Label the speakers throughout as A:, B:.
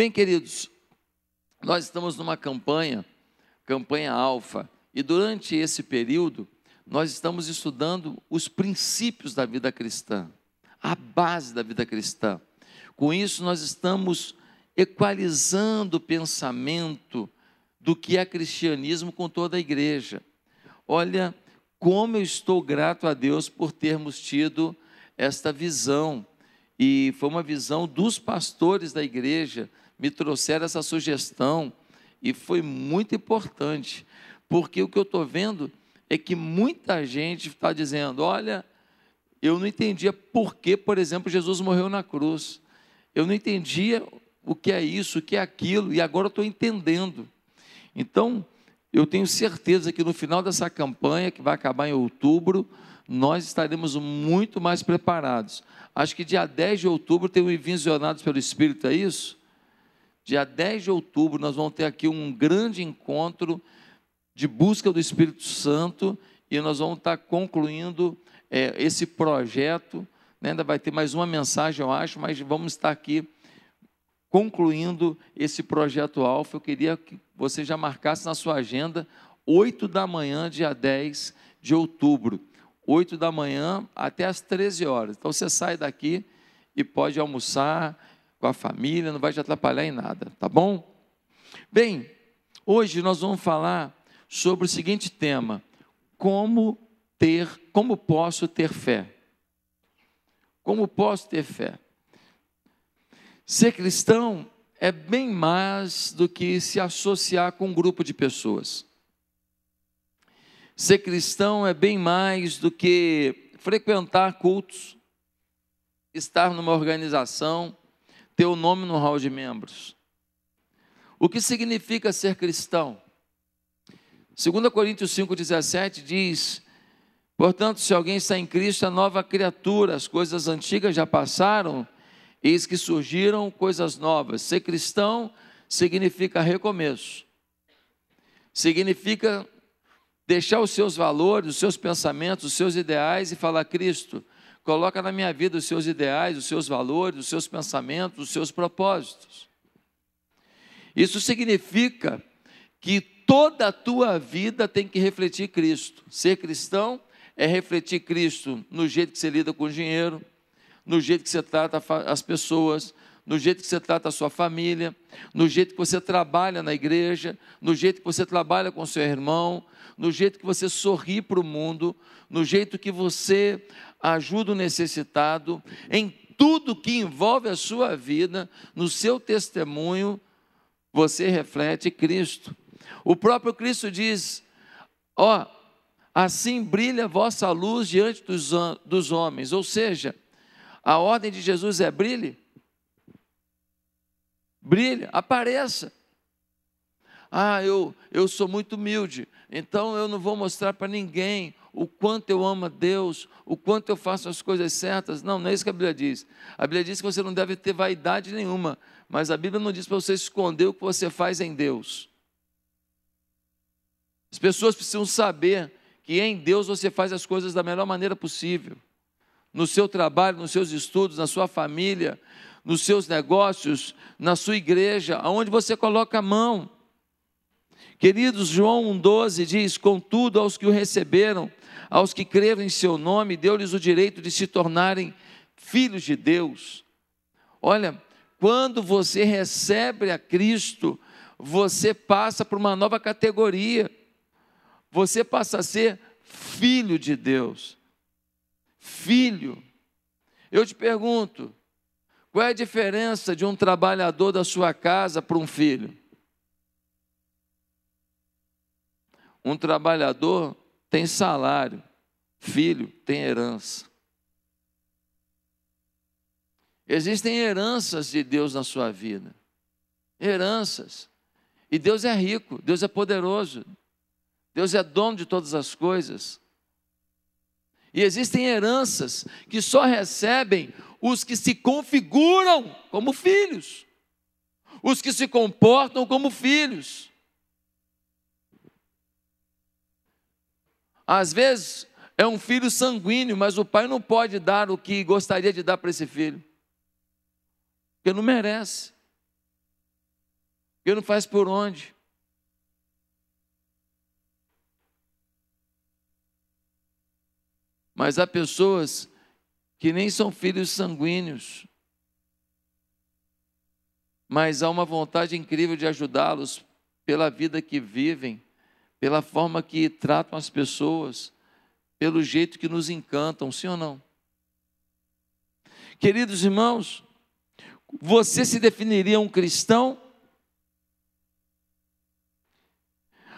A: Bem, queridos, nós estamos numa campanha, campanha Alfa, e durante esse período nós estamos estudando os princípios da vida cristã, a base da vida cristã. Com isso, nós estamos equalizando o pensamento do que é cristianismo com toda a igreja. Olha, como eu estou grato a Deus por termos tido esta visão. E foi uma visão dos pastores da igreja, me trouxeram essa sugestão, e foi muito importante, porque o que eu estou vendo é que muita gente está dizendo: olha, eu não entendia por que, por exemplo, Jesus morreu na cruz. Eu não entendia o que é isso, o que é aquilo, e agora estou entendendo. Então, eu tenho certeza que no final dessa campanha, que vai acabar em outubro, nós estaremos muito mais preparados. Acho que dia 10 de outubro tem o Envisionados pelo Espírito, é isso? Dia 10 de outubro nós vamos ter aqui um grande encontro de busca do Espírito Santo e nós vamos estar concluindo é, esse projeto. Né? Ainda vai ter mais uma mensagem, eu acho, mas vamos estar aqui concluindo esse projeto Alfa. Eu queria que você já marcasse na sua agenda, 8 da manhã, dia 10 de outubro. 8 da manhã até as 13 horas. Então você sai daqui e pode almoçar com a família, não vai te atrapalhar em nada, tá bom? Bem, hoje nós vamos falar sobre o seguinte tema: como ter, como posso ter fé? Como posso ter fé? Ser cristão é bem mais do que se associar com um grupo de pessoas. Ser cristão é bem mais do que frequentar cultos, estar numa organização, ter o nome no hall de membros. O que significa ser cristão? 2 Coríntios 5,17 diz: Portanto, se alguém está em Cristo, é nova criatura, as coisas antigas já passaram Eis que surgiram coisas novas. Ser cristão significa recomeço. Significa deixar os seus valores, os seus pensamentos, os seus ideais e falar: Cristo, coloca na minha vida os seus ideais, os seus valores, os seus pensamentos, os seus propósitos. Isso significa que toda a tua vida tem que refletir Cristo. Ser cristão é refletir Cristo no jeito que você lida com o dinheiro, no jeito que você trata as pessoas, no jeito que você trata a sua família, no jeito que você trabalha na igreja, no jeito que você trabalha com seu irmão, no jeito que você sorri para o mundo, no jeito que você ajuda o necessitado, em tudo que envolve a sua vida, no seu testemunho, você reflete Cristo. O próprio Cristo diz: Ó, oh, assim brilha vossa luz diante dos, dos homens, ou seja, a ordem de Jesus é brilhe. Brilhe, apareça. Ah, eu, eu sou muito humilde, então eu não vou mostrar para ninguém o quanto eu amo a Deus, o quanto eu faço as coisas certas. Não, não é isso que a Bíblia diz. A Bíblia diz que você não deve ter vaidade nenhuma, mas a Bíblia não diz para você esconder o que você faz em Deus. As pessoas precisam saber que em Deus você faz as coisas da melhor maneira possível no seu trabalho, nos seus estudos, na sua família, nos seus negócios, na sua igreja, aonde você coloca a mão. Queridos, João 1,12 diz: Contudo, aos que o receberam, aos que creram em seu nome, deu-lhes o direito de se tornarem filhos de Deus. Olha, quando você recebe a Cristo, você passa por uma nova categoria, você passa a ser filho de Deus filho. Eu te pergunto, qual é a diferença de um trabalhador da sua casa para um filho? Um trabalhador tem salário, filho tem herança. Existem heranças de Deus na sua vida. Heranças. E Deus é rico, Deus é poderoso. Deus é dono de todas as coisas. E existem heranças que só recebem os que se configuram como filhos, os que se comportam como filhos. Às vezes é um filho sanguíneo, mas o pai não pode dar o que gostaria de dar para esse filho, porque não merece. Porque não faz por onde. Mas há pessoas que nem são filhos sanguíneos, mas há uma vontade incrível de ajudá-los pela vida que vivem, pela forma que tratam as pessoas, pelo jeito que nos encantam, sim ou não? Queridos irmãos, você se definiria um cristão?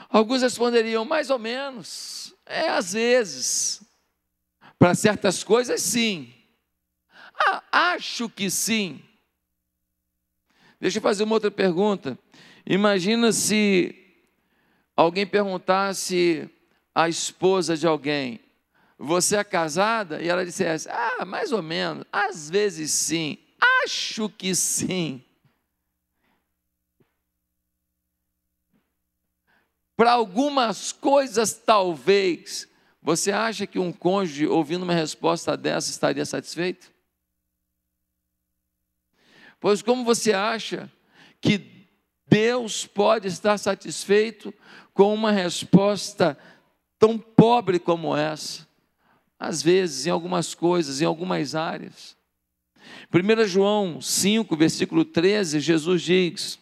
A: Alguns responderiam, mais ou menos, é às vezes. Para certas coisas, sim. Ah, acho que sim. Deixa eu fazer uma outra pergunta. Imagina se alguém perguntasse à esposa de alguém: Você é casada? E ela dissesse: Ah, mais ou menos. Às vezes sim. Acho que sim. Para algumas coisas, talvez. Você acha que um cônjuge, ouvindo uma resposta dessa, estaria satisfeito? Pois como você acha que Deus pode estar satisfeito com uma resposta tão pobre como essa? Às vezes, em algumas coisas, em algumas áreas. 1 João 5, versículo 13, Jesus diz: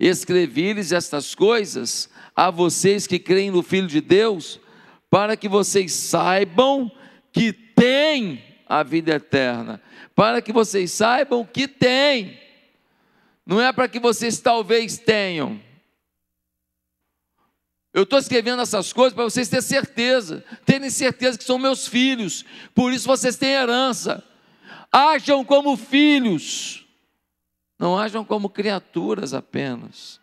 A: Escrevi-lhes estas coisas a vocês que creem no Filho de Deus, para que vocês saibam que tem a vida eterna, para que vocês saibam que tem, não é para que vocês talvez tenham. Eu estou escrevendo essas coisas para vocês terem certeza, terem certeza que são meus filhos, por isso vocês têm herança. Ajam como filhos, não ajam como criaturas apenas.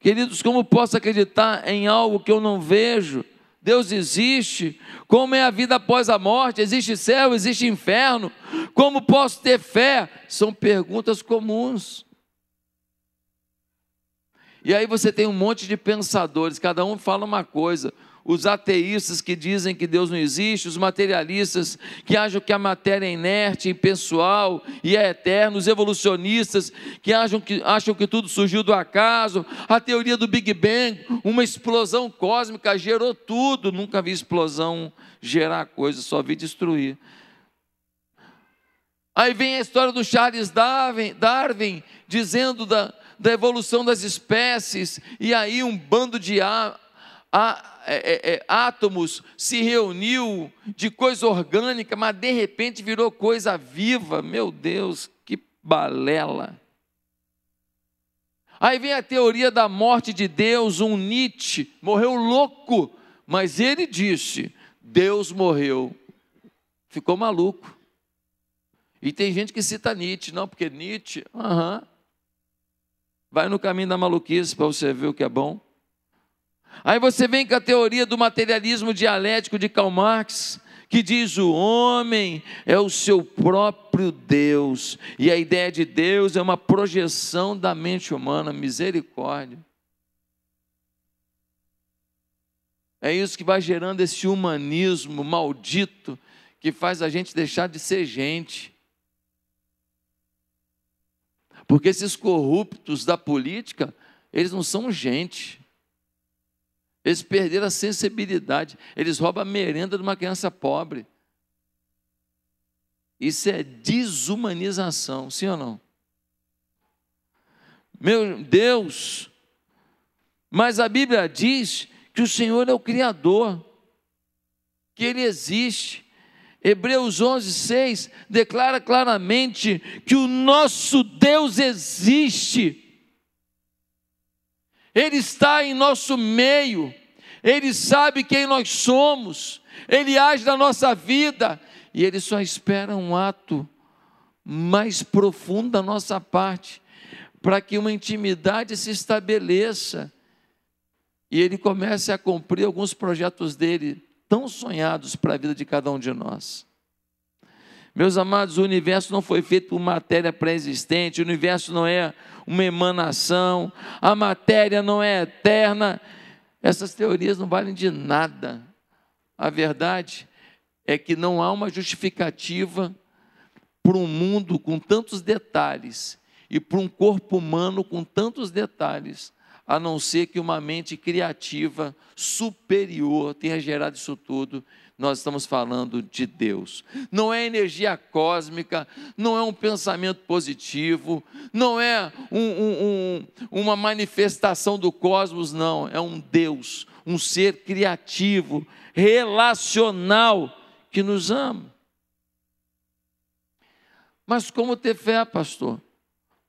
A: Queridos, como posso acreditar em algo que eu não vejo? Deus existe? Como é a vida após a morte? Existe céu, existe inferno? Como posso ter fé? São perguntas comuns. E aí você tem um monte de pensadores, cada um fala uma coisa os ateístas que dizem que Deus não existe, os materialistas que acham que a matéria é inerte, impessoal e é eterna, os evolucionistas que acham que, acham que tudo surgiu do acaso, a teoria do Big Bang, uma explosão cósmica gerou tudo, nunca vi explosão gerar coisa, só vi destruir. Aí vem a história do Charles Darwin, Darwin dizendo da, da evolução das espécies, e aí um bando de a, é, é, é, átomos se reuniu de coisa orgânica, mas de repente virou coisa viva. Meu Deus, que balela. Aí vem a teoria da morte de Deus, um Nietzsche, morreu louco, mas ele disse: Deus morreu. Ficou maluco. E tem gente que cita Nietzsche, não, porque Nietzsche, aham. Vai no caminho da maluquice para você ver o que é bom. Aí você vem com a teoria do materialismo dialético de Karl Marx, que diz o homem é o seu próprio Deus, e a ideia de Deus é uma projeção da mente humana, misericórdia. É isso que vai gerando esse humanismo maldito que faz a gente deixar de ser gente. Porque esses corruptos da política, eles não são gente. Eles perderam a sensibilidade. Eles roubam a merenda de uma criança pobre. Isso é desumanização, sim ou não? Meu Deus, mas a Bíblia diz que o Senhor é o Criador, que Ele existe. Hebreus 11, 6 declara claramente que o nosso Deus existe. Ele está em nosso meio, Ele sabe quem nós somos, Ele age na nossa vida. E Ele só espera um ato mais profundo da nossa parte para que uma intimidade se estabeleça. E Ele comece a cumprir alguns projetos dele tão sonhados para a vida de cada um de nós. Meus amados, o universo não foi feito por matéria pré-existente, o universo não é uma emanação, a matéria não é eterna. Essas teorias não valem de nada. A verdade é que não há uma justificativa para um mundo com tantos detalhes e para um corpo humano com tantos detalhes, a não ser que uma mente criativa superior tenha gerado isso tudo. Nós estamos falando de Deus. Não é energia cósmica, não é um pensamento positivo, não é um, um, um, uma manifestação do cosmos, não. É um Deus, um ser criativo, relacional, que nos ama. Mas como ter fé, pastor?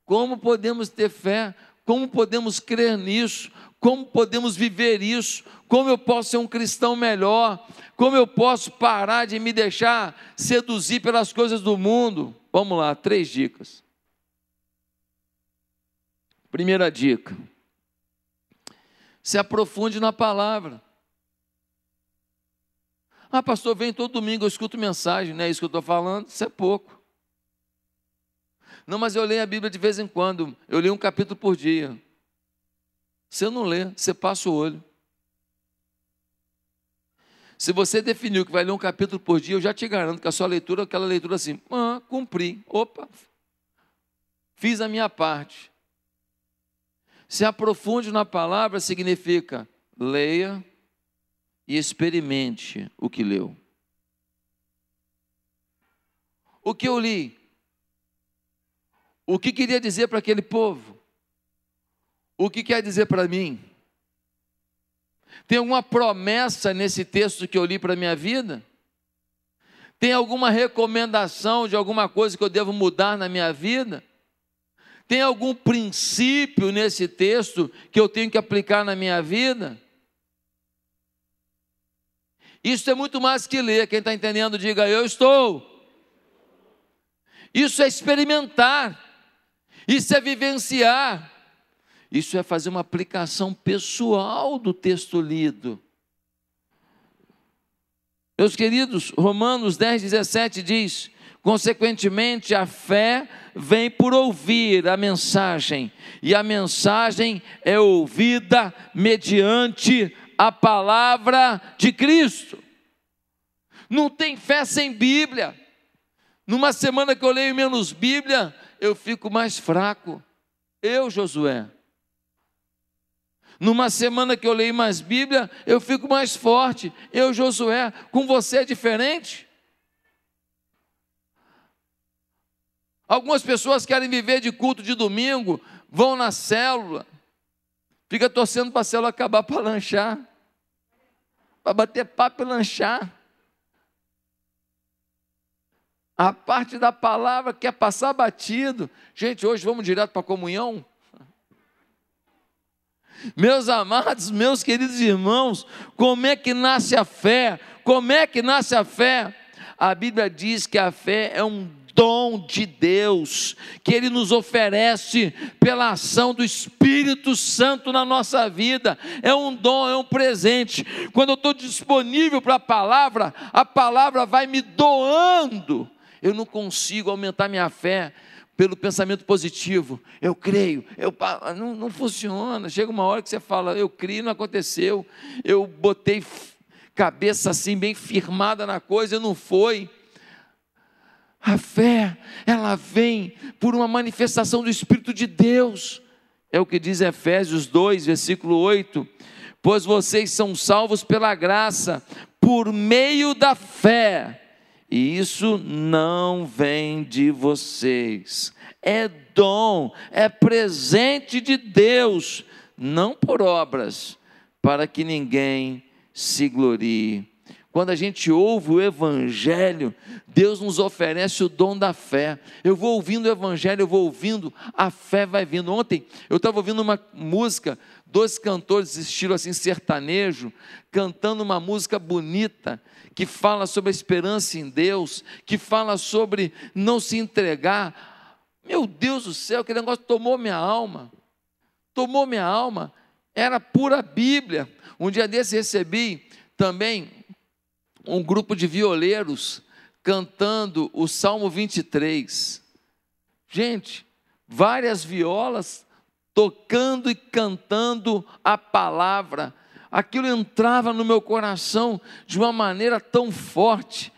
A: Como podemos ter fé? Como podemos crer nisso? Como podemos viver isso? Como eu posso ser um cristão melhor? Como eu posso parar de me deixar seduzir pelas coisas do mundo? Vamos lá, três dicas. Primeira dica: se aprofunde na palavra. Ah, pastor, vem todo domingo, eu escuto mensagem, não é isso que eu estou falando? Isso é pouco. Não, mas eu leio a Bíblia de vez em quando. Eu leio um capítulo por dia. Você não lê, você passa o olho. Se você definiu que vai ler um capítulo por dia, eu já te garanto que a sua leitura é aquela leitura assim, ah, cumpri, opa, fiz a minha parte. Se aprofunde na palavra significa leia e experimente o que leu. O que eu li? O que queria dizer para aquele povo? O que quer dizer para mim? Tem alguma promessa nesse texto que eu li para a minha vida? Tem alguma recomendação de alguma coisa que eu devo mudar na minha vida? Tem algum princípio nesse texto que eu tenho que aplicar na minha vida? Isso é muito mais que ler. Quem está entendendo, diga eu estou. Isso é experimentar. Isso é vivenciar. Isso é fazer uma aplicação pessoal do texto lido. Meus queridos, Romanos 10, 17 diz: consequentemente, a fé vem por ouvir a mensagem, e a mensagem é ouvida mediante a palavra de Cristo. Não tem fé sem Bíblia. Numa semana que eu leio menos Bíblia, eu fico mais fraco. Eu, Josué. Numa semana que eu leio mais Bíblia, eu fico mais forte. Eu, Josué, com você é diferente? Algumas pessoas querem viver de culto de domingo, vão na célula, fica torcendo para a célula acabar para lanchar, para bater papo e lanchar. A parte da palavra quer passar batido. Gente, hoje vamos direto para a comunhão? Meus amados, meus queridos irmãos, como é que nasce a fé? Como é que nasce a fé? A Bíblia diz que a fé é um dom de Deus, que Ele nos oferece pela ação do Espírito Santo na nossa vida. É um dom, é um presente. Quando eu estou disponível para a palavra, a palavra vai me doando eu não consigo aumentar minha fé pelo pensamento positivo. Eu creio, eu não, não funciona. Chega uma hora que você fala, eu creio, não aconteceu. Eu botei cabeça assim bem firmada na coisa, não foi. A fé, ela vem por uma manifestação do Espírito de Deus. É o que diz Efésios 2, versículo 8. Pois vocês são salvos pela graça, por meio da fé e isso não vem de vocês, é dom, é presente de Deus, não por obras, para que ninguém se glorie. Quando a gente ouve o Evangelho, Deus nos oferece o dom da fé. Eu vou ouvindo o Evangelho, eu vou ouvindo, a fé vai vindo. Ontem eu estava ouvindo uma música, dois cantores, estilo assim sertanejo, cantando uma música bonita que fala sobre a esperança em Deus, que fala sobre não se entregar. Meu Deus do céu, aquele negócio tomou minha alma. Tomou minha alma. Era pura Bíblia. Um dia desse recebi também um grupo de violeiros cantando o Salmo 23. Gente, várias violas tocando e cantando a palavra aquilo entrava no meu coração de uma maneira tão forte,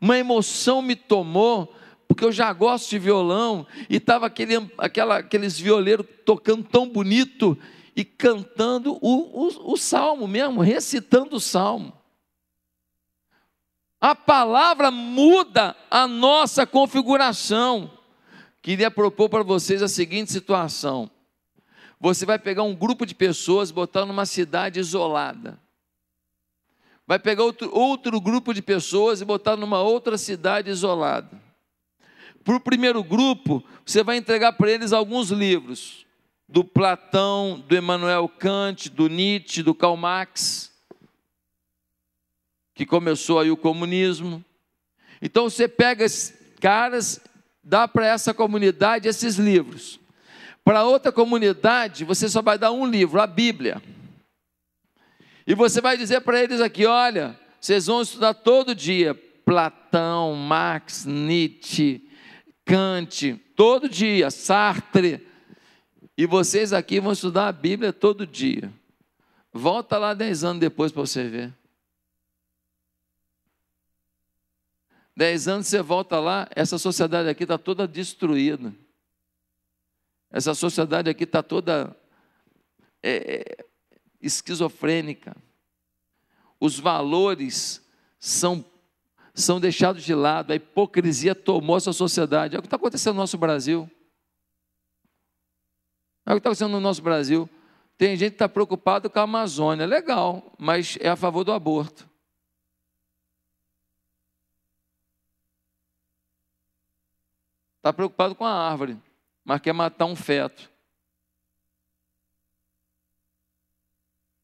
A: uma emoção me tomou, porque eu já gosto de violão, e estava aquele, aquela, aqueles violeiros tocando tão bonito e cantando o, o, o salmo mesmo, recitando o salmo. A palavra muda a nossa configuração. Queria propor para vocês a seguinte situação: você vai pegar um grupo de pessoas, botar numa cidade isolada. Vai pegar outro, outro grupo de pessoas e botar numa outra cidade isolada. Para o primeiro grupo, você vai entregar para eles alguns livros, do Platão, do Emmanuel Kant, do Nietzsche, do Karl Marx, que começou aí o comunismo. Então você pega esses caras, dá para essa comunidade esses livros. Para outra comunidade, você só vai dar um livro, a Bíblia. E você vai dizer para eles aqui: olha, vocês vão estudar todo dia Platão, Marx, Nietzsche, Kant, todo dia, Sartre. E vocês aqui vão estudar a Bíblia todo dia. Volta lá dez anos depois para você ver. Dez anos você volta lá, essa sociedade aqui está toda destruída. Essa sociedade aqui está toda é, é, esquizofrênica. Os valores são, são deixados de lado, a hipocrisia tomou essa sociedade. É o que está acontecendo no nosso Brasil. É o que está acontecendo no nosso Brasil. Tem gente que está preocupado com a Amazônia, legal, mas é a favor do aborto. Está preocupado com a árvore mas quer matar um feto.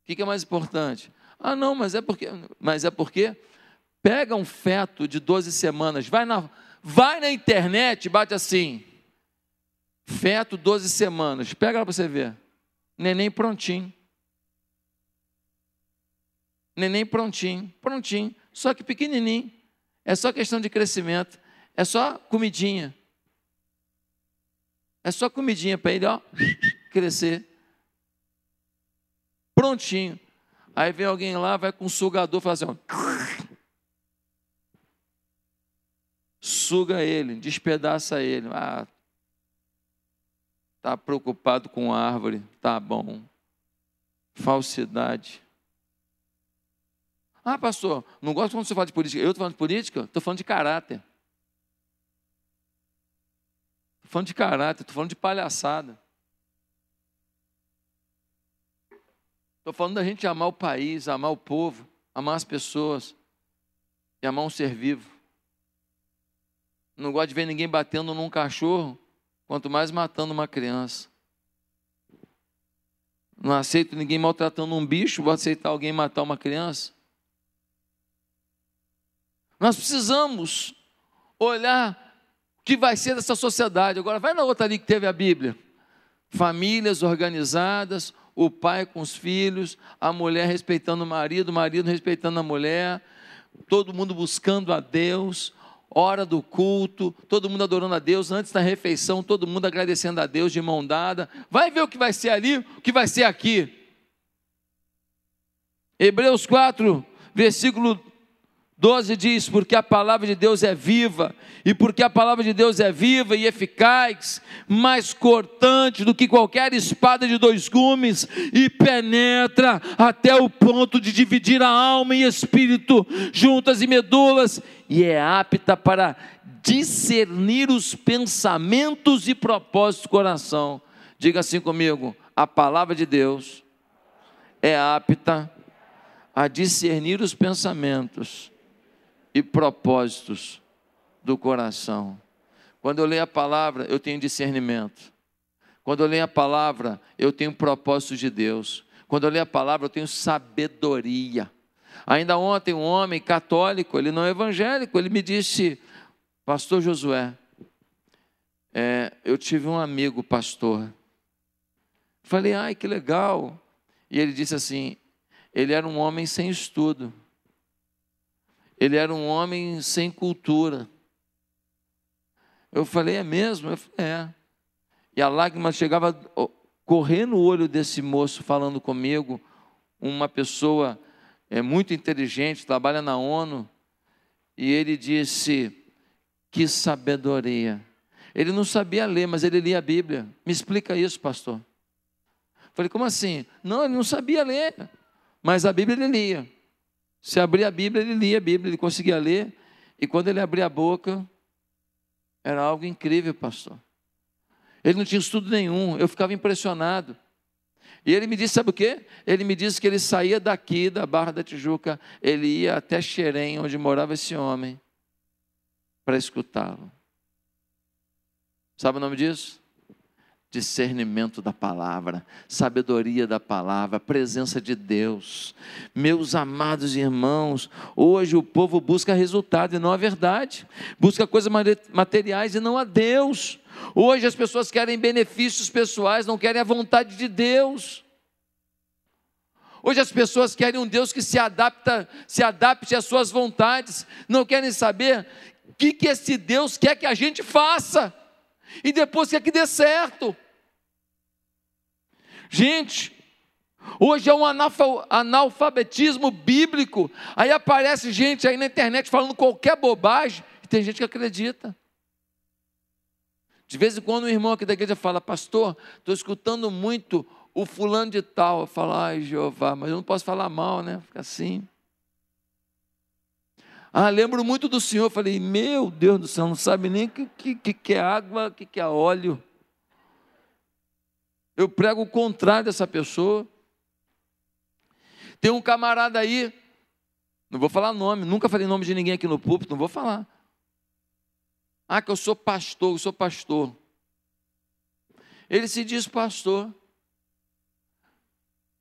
A: O que é mais importante? Ah, não, mas é porque, mas é porque pega um feto de 12 semanas, vai na, vai na internet, bate assim, feto 12 semanas, pega lá para você ver, neném prontinho, neném prontinho, prontinho, só que pequenininho, é só questão de crescimento, é só comidinha. É só comidinha para ele, ó, crescer. Prontinho. Aí vem alguém lá, vai com um sugador, faz assim, ó. Suga ele, despedaça ele. Ah, tá preocupado com a árvore, tá bom. Falsidade. Ah, pastor, não gosto quando você fala de política. Eu estou falando de política? Estou falando de caráter. Estou falando de caráter, estou falando de palhaçada. Estou falando da gente amar o país, amar o povo, amar as pessoas e amar um ser vivo. Não gosto de ver ninguém batendo num cachorro, quanto mais matando uma criança. Não aceito ninguém maltratando um bicho, vou aceitar alguém matar uma criança. Nós precisamos olhar que vai ser dessa sociedade. Agora, vai na outra ali que teve a Bíblia. Famílias organizadas, o pai com os filhos, a mulher respeitando o marido, o marido respeitando a mulher, todo mundo buscando a Deus, hora do culto, todo mundo adorando a Deus, antes da refeição, todo mundo agradecendo a Deus de mão dada. Vai ver o que vai ser ali, o que vai ser aqui. Hebreus 4, versículo 12 diz: Porque a palavra de Deus é viva, e porque a palavra de Deus é viva e eficaz, mais cortante do que qualquer espada de dois gumes, e penetra até o ponto de dividir a alma e espírito, juntas e medulas, e é apta para discernir os pensamentos e propósitos do coração. Diga assim comigo: a palavra de Deus é apta a discernir os pensamentos e propósitos do coração. Quando eu leio a palavra, eu tenho discernimento. Quando eu leio a palavra, eu tenho propósitos de Deus. Quando eu leio a palavra, eu tenho sabedoria. Ainda ontem, um homem católico, ele não é evangélico, ele me disse, Pastor Josué, é, eu tive um amigo pastor. Falei, ai, que legal. E ele disse assim: ele era um homem sem estudo. Ele era um homem sem cultura. Eu falei, é mesmo? Eu falei, é. E a lágrima chegava a correr no olho desse moço falando comigo, uma pessoa é muito inteligente, trabalha na ONU, e ele disse: Que sabedoria. Ele não sabia ler, mas ele lia a Bíblia. Me explica isso, pastor. Falei, como assim? Não, ele não sabia ler, mas a Bíblia ele lia. Se abria a Bíblia, ele lia a Bíblia, ele conseguia ler. E quando ele abria a boca, era algo incrível, pastor. Ele não tinha estudo nenhum, eu ficava impressionado. E ele me disse, sabe o quê? Ele me disse que ele saía daqui, da Barra da Tijuca, ele ia até Xerém, onde morava esse homem, para escutá-lo. Sabe o nome disso? Discernimento da palavra, sabedoria da palavra, presença de Deus. Meus amados irmãos, hoje o povo busca resultado e não a verdade, busca coisas materiais e não a Deus. Hoje as pessoas querem benefícios pessoais, não querem a vontade de Deus. Hoje as pessoas querem um Deus que se adapta, se adapte às suas vontades, não querem saber o que, que esse Deus quer que a gente faça e depois quer que dê certo. Gente, hoje é um analfabetismo bíblico. Aí aparece gente aí na internet falando qualquer bobagem e tem gente que acredita. De vez em quando um irmão aqui da igreja fala, pastor, estou escutando muito o fulano de tal. Eu falo, ai Jeová, mas eu não posso falar mal, né? Fica assim. Ah, lembro muito do Senhor. Falei, meu Deus do céu, não sabe nem o que, que, que é água, o que, que é óleo. Eu prego o contrário dessa pessoa. Tem um camarada aí, não vou falar nome, nunca falei nome de ninguém aqui no púlpito, não vou falar. Ah, que eu sou pastor, eu sou pastor. Ele se diz pastor.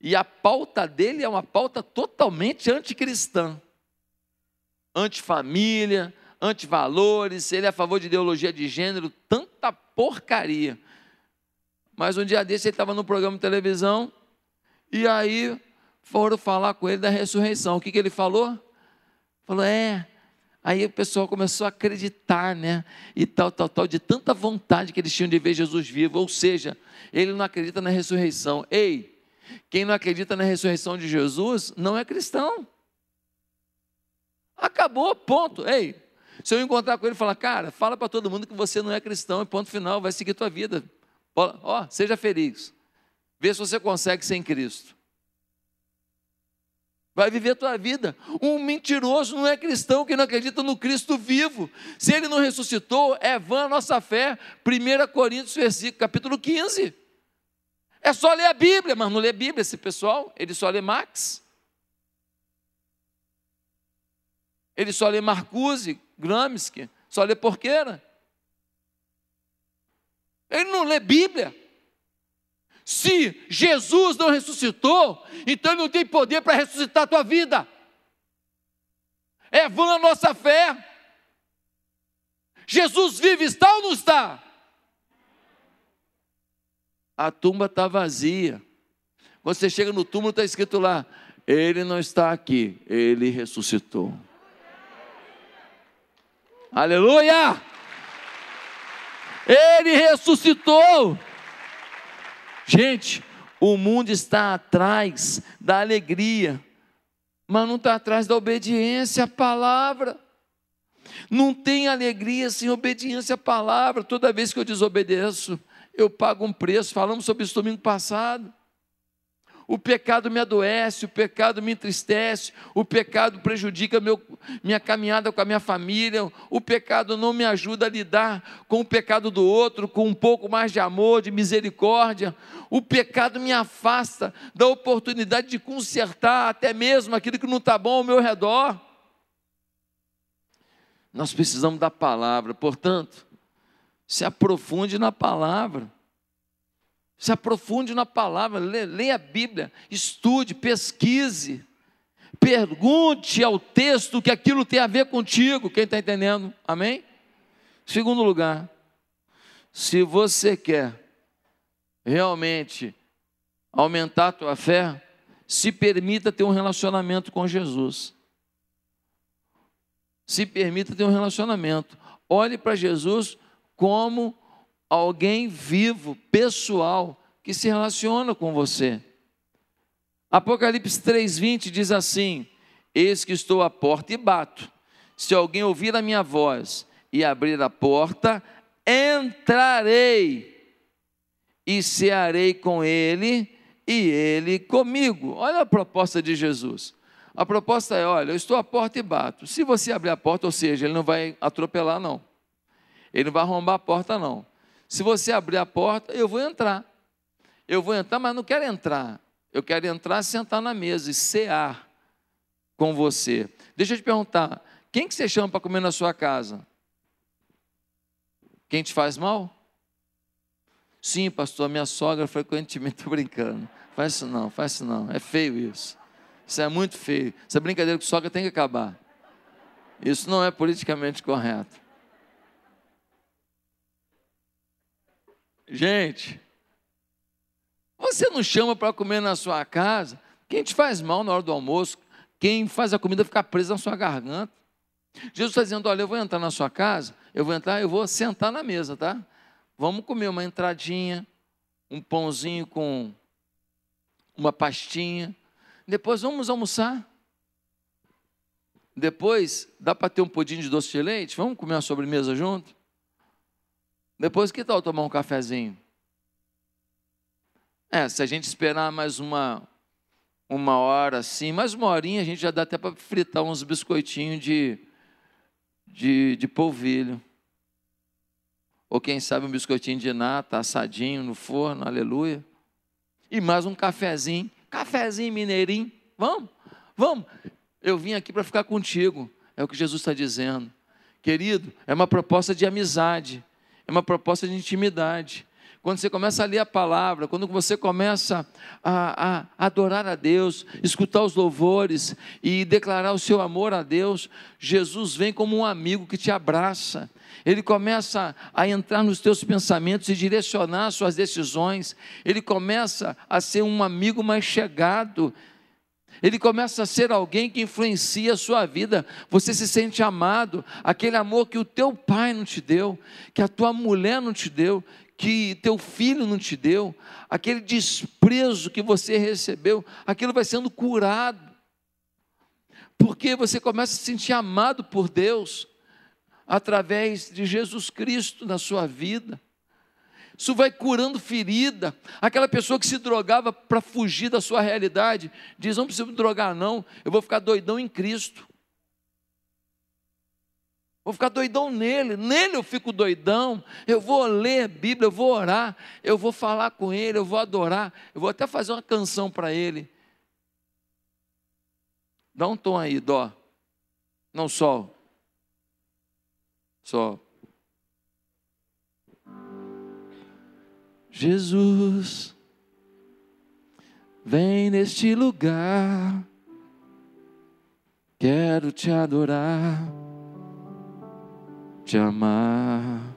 A: E a pauta dele é uma pauta totalmente anticristã antifamília, antivalores, ele é a favor de ideologia de gênero, tanta porcaria. Mas um dia desse ele estava no programa de televisão e aí foram falar com ele da ressurreição. O que, que ele falou? Falou, é. Aí o pessoal começou a acreditar, né? E tal, tal, tal, de tanta vontade que eles tinham de ver Jesus vivo. Ou seja, ele não acredita na ressurreição. Ei, quem não acredita na ressurreição de Jesus não é cristão. Acabou, ponto. Ei, se eu encontrar com ele e falar, cara, fala para todo mundo que você não é cristão, e ponto final, vai seguir tua vida. Ó, ó, seja feliz. Vê se você consegue ser em Cristo. Vai viver a tua vida. Um mentiroso não é cristão que não acredita no Cristo vivo. Se ele não ressuscitou, é vã a nossa fé. 1 Coríntios, versículo, capítulo 15. É só ler a Bíblia, mas não lê a Bíblia esse pessoal, ele só lê Max. Ele só lê Marcuse, Gramsci, só lê Porqueira. Ele não lê Bíblia. Se Jesus não ressuscitou, então ele não tem poder para ressuscitar a tua vida. É vã a nossa fé. Jesus vive, está ou não está? A tumba está vazia. Você chega no túmulo, está escrito lá: Ele não está aqui, ele ressuscitou. Aleluia! Ele ressuscitou. Gente, o mundo está atrás da alegria, mas não está atrás da obediência à palavra. Não tem alegria sem obediência à palavra. Toda vez que eu desobedeço, eu pago um preço. Falamos sobre isso domingo passado. O pecado me adoece, o pecado me entristece, o pecado prejudica meu, minha caminhada com a minha família, o pecado não me ajuda a lidar com o pecado do outro, com um pouco mais de amor, de misericórdia. O pecado me afasta da oportunidade de consertar até mesmo aquilo que não está bom ao meu redor. Nós precisamos da palavra, portanto, se aprofunde na palavra. Se aprofunde na palavra, leia a Bíblia, estude, pesquise, pergunte ao texto que aquilo tem a ver contigo. Quem está entendendo? Amém? Segundo lugar, se você quer realmente aumentar a tua fé, se permita ter um relacionamento com Jesus. Se permita ter um relacionamento. Olhe para Jesus como alguém vivo, pessoal, que se relaciona com você. Apocalipse 3:20 diz assim: Eis que estou à porta e bato. Se alguém ouvir a minha voz e abrir a porta, entrarei e cearei com ele e ele comigo. Olha a proposta de Jesus. A proposta é: olha, eu estou à porta e bato. Se você abrir a porta, ou seja, ele não vai atropelar, não. Ele não vai arrombar a porta, não. Se você abrir a porta, eu vou entrar. Eu vou entrar, mas não quero entrar. Eu quero entrar, sentar na mesa e cear com você. Deixa eu te perguntar: quem que você chama para comer na sua casa? Quem te faz mal? Sim, pastor, minha sogra frequentemente estou brincando. Faz isso não, faz isso não. É feio isso. Isso é muito feio. Essa brincadeira com sogra tem que acabar. Isso não é politicamente correto. Gente, você não chama para comer na sua casa quem te faz mal na hora do almoço, quem faz a comida ficar presa na sua garganta. Jesus está dizendo: olha, eu vou entrar na sua casa, eu vou entrar, eu vou sentar na mesa, tá? Vamos comer uma entradinha, um pãozinho com uma pastinha. Depois vamos almoçar. Depois, dá para ter um pudim de doce de leite? Vamos comer uma sobremesa junto? Depois, que tal tomar um cafezinho? É, se a gente esperar mais uma, uma hora assim, mais uma horinha, a gente já dá até para fritar uns biscoitinhos de, de, de polvilho. Ou quem sabe um biscoitinho de nata, assadinho no forno, aleluia. E mais um cafezinho, cafezinho mineirinho. Vamos, vamos. Eu vim aqui para ficar contigo, é o que Jesus está dizendo. Querido, é uma proposta de amizade, é uma proposta de intimidade quando você começa a ler a palavra, quando você começa a, a, adorar a Deus, escutar os louvores e declarar o seu amor a Deus, Jesus vem como um amigo que te abraça. Ele começa a entrar nos teus pensamentos e direcionar suas decisões. Ele começa a ser um amigo mais chegado. Ele começa a ser alguém que influencia a sua vida. Você se sente amado, aquele amor que o teu pai não te deu, que a tua mulher não te deu, que teu filho não te deu, aquele desprezo que você recebeu, aquilo vai sendo curado. Porque você começa a se sentir amado por Deus através de Jesus Cristo na sua vida. Isso vai curando ferida. Aquela pessoa que se drogava para fugir da sua realidade, diz: não preciso me drogar, não, eu vou ficar doidão em Cristo. Vou ficar doidão nele, nele eu fico doidão. Eu vou ler a Bíblia, eu vou orar, eu vou falar com ele, eu vou adorar, eu vou até fazer uma canção para ele. Dá um tom aí, dó. Não sol. Sol. Jesus, vem neste lugar, quero te adorar te amar.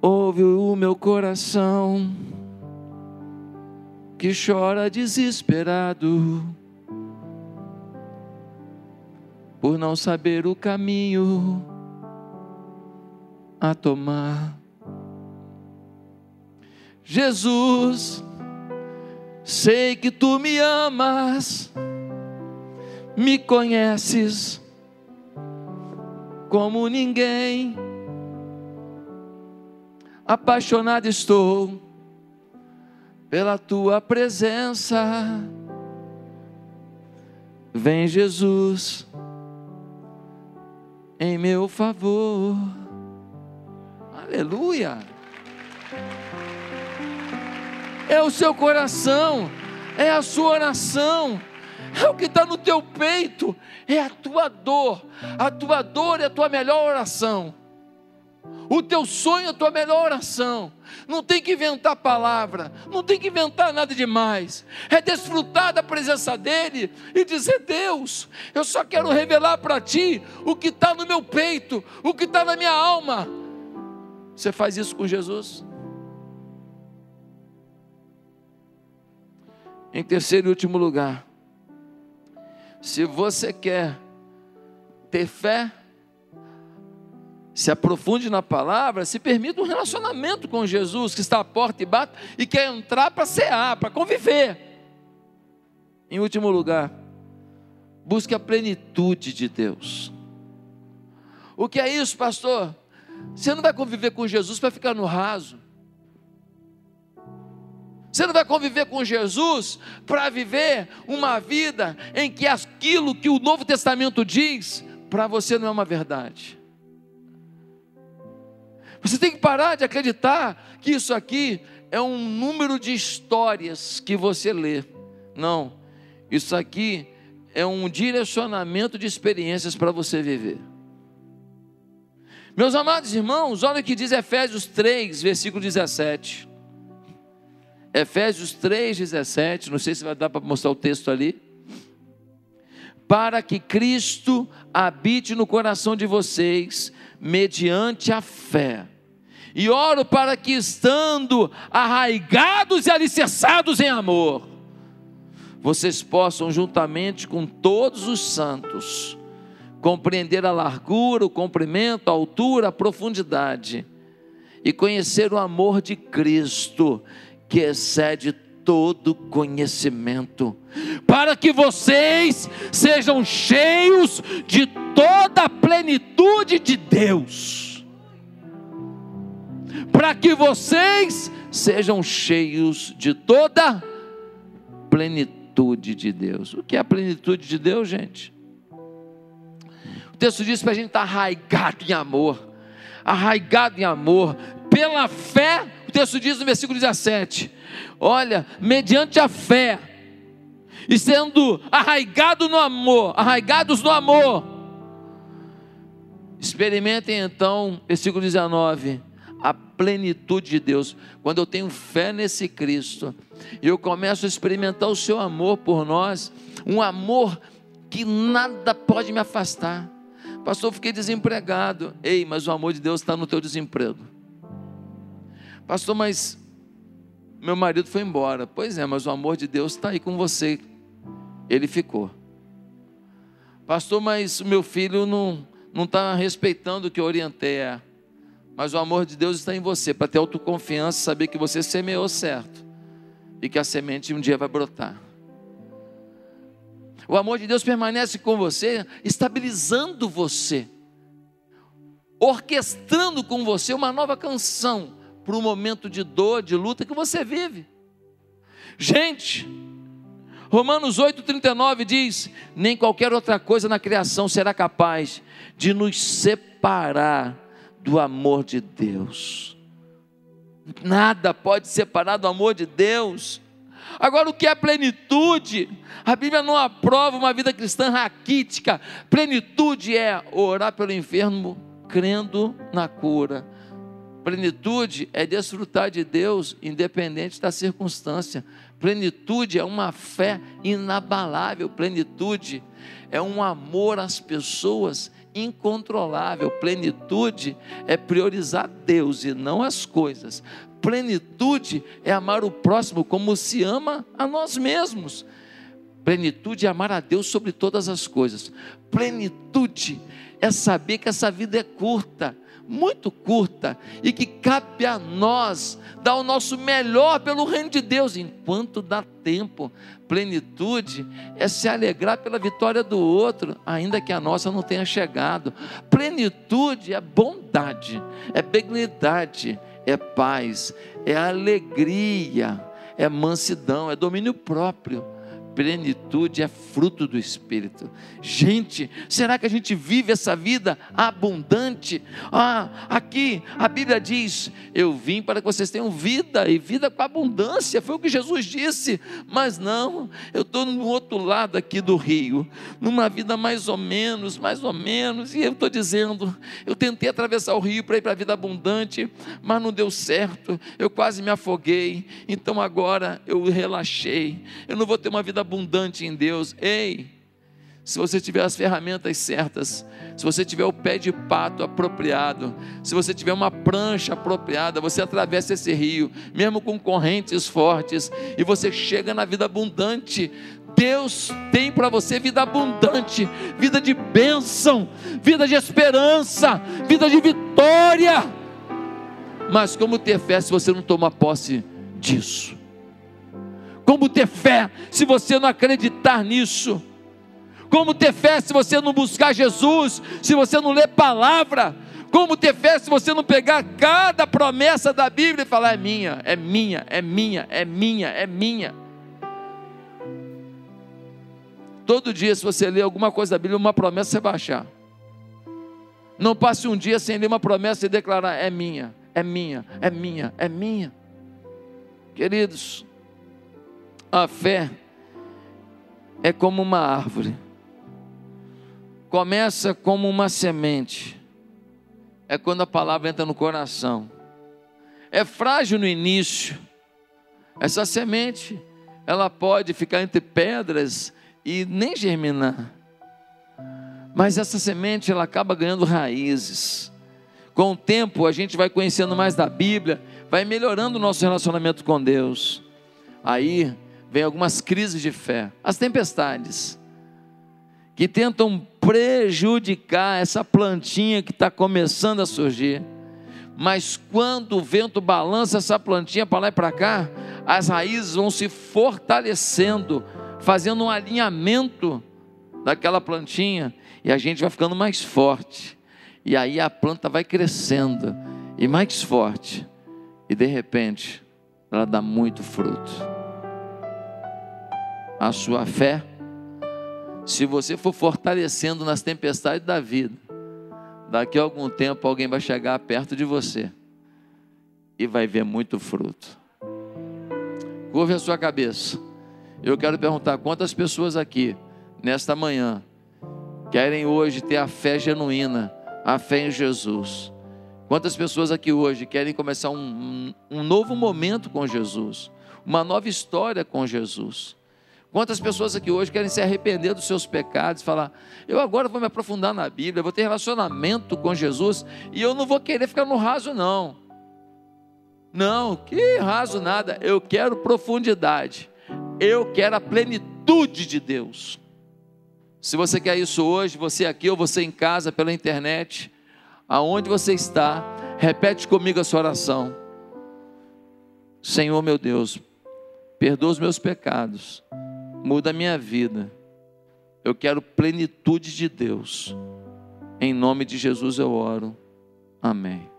A: Ouve o meu coração que chora desesperado por não saber o caminho a tomar. Jesus, sei que tu me amas, me conheces como ninguém. Apaixonado estou pela tua presença. Vem Jesus em meu favor. Aleluia. É o seu coração, é a sua oração é o que está no teu peito, é a tua dor. A tua dor é a tua melhor oração. O teu sonho é a tua melhor oração. Não tem que inventar palavra, não tem que inventar nada demais. É desfrutar da presença dEle e dizer: Deus, eu só quero revelar para Ti o que está no meu peito, o que está na minha alma. Você faz isso com Jesus? Em terceiro e último lugar, se você quer ter fé, se aprofunde na palavra, se permita um relacionamento com Jesus que está à porta e bate e quer entrar para cear, para conviver. Em último lugar, busque a plenitude de Deus. O que é isso, pastor? Você não vai conviver com Jesus para ficar no raso. Você não vai conviver com Jesus para viver uma vida em que aquilo que o Novo Testamento diz, para você não é uma verdade. Você tem que parar de acreditar que isso aqui é um número de histórias que você lê. Não, isso aqui é um direcionamento de experiências para você viver. Meus amados irmãos, olha o que diz Efésios 3, versículo 17. Efésios 3, 17. Não sei se vai dar para mostrar o texto ali. Para que Cristo habite no coração de vocês, mediante a fé. E oro para que, estando arraigados e alicerçados em amor, vocês possam, juntamente com todos os santos, compreender a largura, o comprimento, a altura, a profundidade e conhecer o amor de Cristo, que excede todo conhecimento, para que vocês sejam cheios de toda a plenitude de Deus. Para que vocês sejam cheios de toda plenitude de Deus. O que é a plenitude de Deus, gente? Texto diz para a gente estar arraigado em amor, arraigado em amor, pela fé, o texto diz no versículo 17: olha, mediante a fé, e sendo arraigado no amor, arraigados no amor, experimentem então, versículo 19, a plenitude de Deus. Quando eu tenho fé nesse Cristo, eu começo a experimentar o seu amor por nós, um amor que nada pode me afastar. Pastor, fiquei desempregado. Ei, mas o amor de Deus está no teu desemprego. Pastor, mas meu marido foi embora. Pois é, mas o amor de Deus está aí com você. Ele ficou. Pastor, mas o meu filho não não está respeitando o que eu orientei. É. Mas o amor de Deus está em você, para ter autoconfiança, saber que você semeou certo e que a semente um dia vai brotar. O amor de Deus permanece com você, estabilizando você, orquestrando com você uma nova canção para o momento de dor, de luta que você vive. Gente, Romanos 8,39 diz: Nem qualquer outra coisa na criação será capaz de nos separar do amor de Deus. Nada pode separar do amor de Deus. Agora, o que é plenitude? A Bíblia não aprova uma vida cristã raquítica. Plenitude é orar pelo enfermo crendo na cura. Plenitude é desfrutar de Deus independente da circunstância. Plenitude é uma fé inabalável. Plenitude é um amor às pessoas incontrolável. Plenitude é priorizar Deus e não as coisas. Plenitude é amar o próximo como se ama a nós mesmos. Plenitude é amar a Deus sobre todas as coisas. Plenitude é saber que essa vida é curta, muito curta, e que cabe a nós dar o nosso melhor pelo reino de Deus, enquanto dá tempo. Plenitude é se alegrar pela vitória do outro, ainda que a nossa não tenha chegado. Plenitude é bondade, é benignidade, é paz, é alegria, é mansidão, é domínio próprio Plenitude é fruto do Espírito. Gente, será que a gente vive essa vida abundante? Ah, aqui a Bíblia diz: Eu vim para que vocês tenham vida e vida com abundância. Foi o que Jesus disse. Mas não, eu estou no outro lado aqui do rio, numa vida mais ou menos, mais ou menos. E eu estou dizendo: Eu tentei atravessar o rio para ir para a vida abundante, mas não deu certo. Eu quase me afoguei. Então agora eu relaxei. Eu não vou ter uma vida abundante em Deus. Ei, se você tiver as ferramentas certas, se você tiver o pé de pato apropriado, se você tiver uma prancha apropriada, você atravessa esse rio, mesmo com correntes fortes, e você chega na vida abundante. Deus tem para você vida abundante, vida de bênção, vida de esperança, vida de vitória. Mas como ter fé se você não toma posse disso? Como ter fé se você não acreditar nisso? Como ter fé se você não buscar Jesus, se você não ler palavra? Como ter fé se você não pegar cada promessa da Bíblia e falar: é minha, é minha, é minha, é minha, é minha? Todo dia, se você ler alguma coisa da Bíblia, uma promessa você vai achar. Não passe um dia sem ler uma promessa e declarar: é minha, é minha, é minha, é minha. Queridos, a fé é como uma árvore. Começa como uma semente. É quando a palavra entra no coração. É frágil no início. Essa semente, ela pode ficar entre pedras e nem germinar. Mas essa semente ela acaba ganhando raízes. Com o tempo a gente vai conhecendo mais da Bíblia, vai melhorando o nosso relacionamento com Deus. Aí vem algumas crises de fé, as tempestades, que tentam prejudicar essa plantinha que está começando a surgir. Mas quando o vento balança essa plantinha para lá e para cá, as raízes vão se fortalecendo, fazendo um alinhamento daquela plantinha e a gente vai ficando mais forte. E aí a planta vai crescendo e mais forte. E de repente, ela dá muito fruto. A sua fé, se você for fortalecendo nas tempestades da vida, daqui a algum tempo alguém vai chegar perto de você e vai ver muito fruto. Curve a sua cabeça. Eu quero perguntar quantas pessoas aqui, nesta manhã, querem hoje ter a fé genuína, a fé em Jesus. Quantas pessoas aqui hoje querem começar um, um, um novo momento com Jesus, uma nova história com Jesus? Quantas pessoas aqui hoje querem se arrepender dos seus pecados, falar: eu agora vou me aprofundar na Bíblia, vou ter relacionamento com Jesus e eu não vou querer ficar no raso, não. Não, que raso nada, eu quero profundidade, eu quero a plenitude de Deus. Se você quer isso hoje, você aqui ou você em casa, pela internet, aonde você está, repete comigo a sua oração. Senhor meu Deus, perdoa os meus pecados, muda a minha vida. Eu quero plenitude de Deus. Em nome de Jesus eu oro. Amém.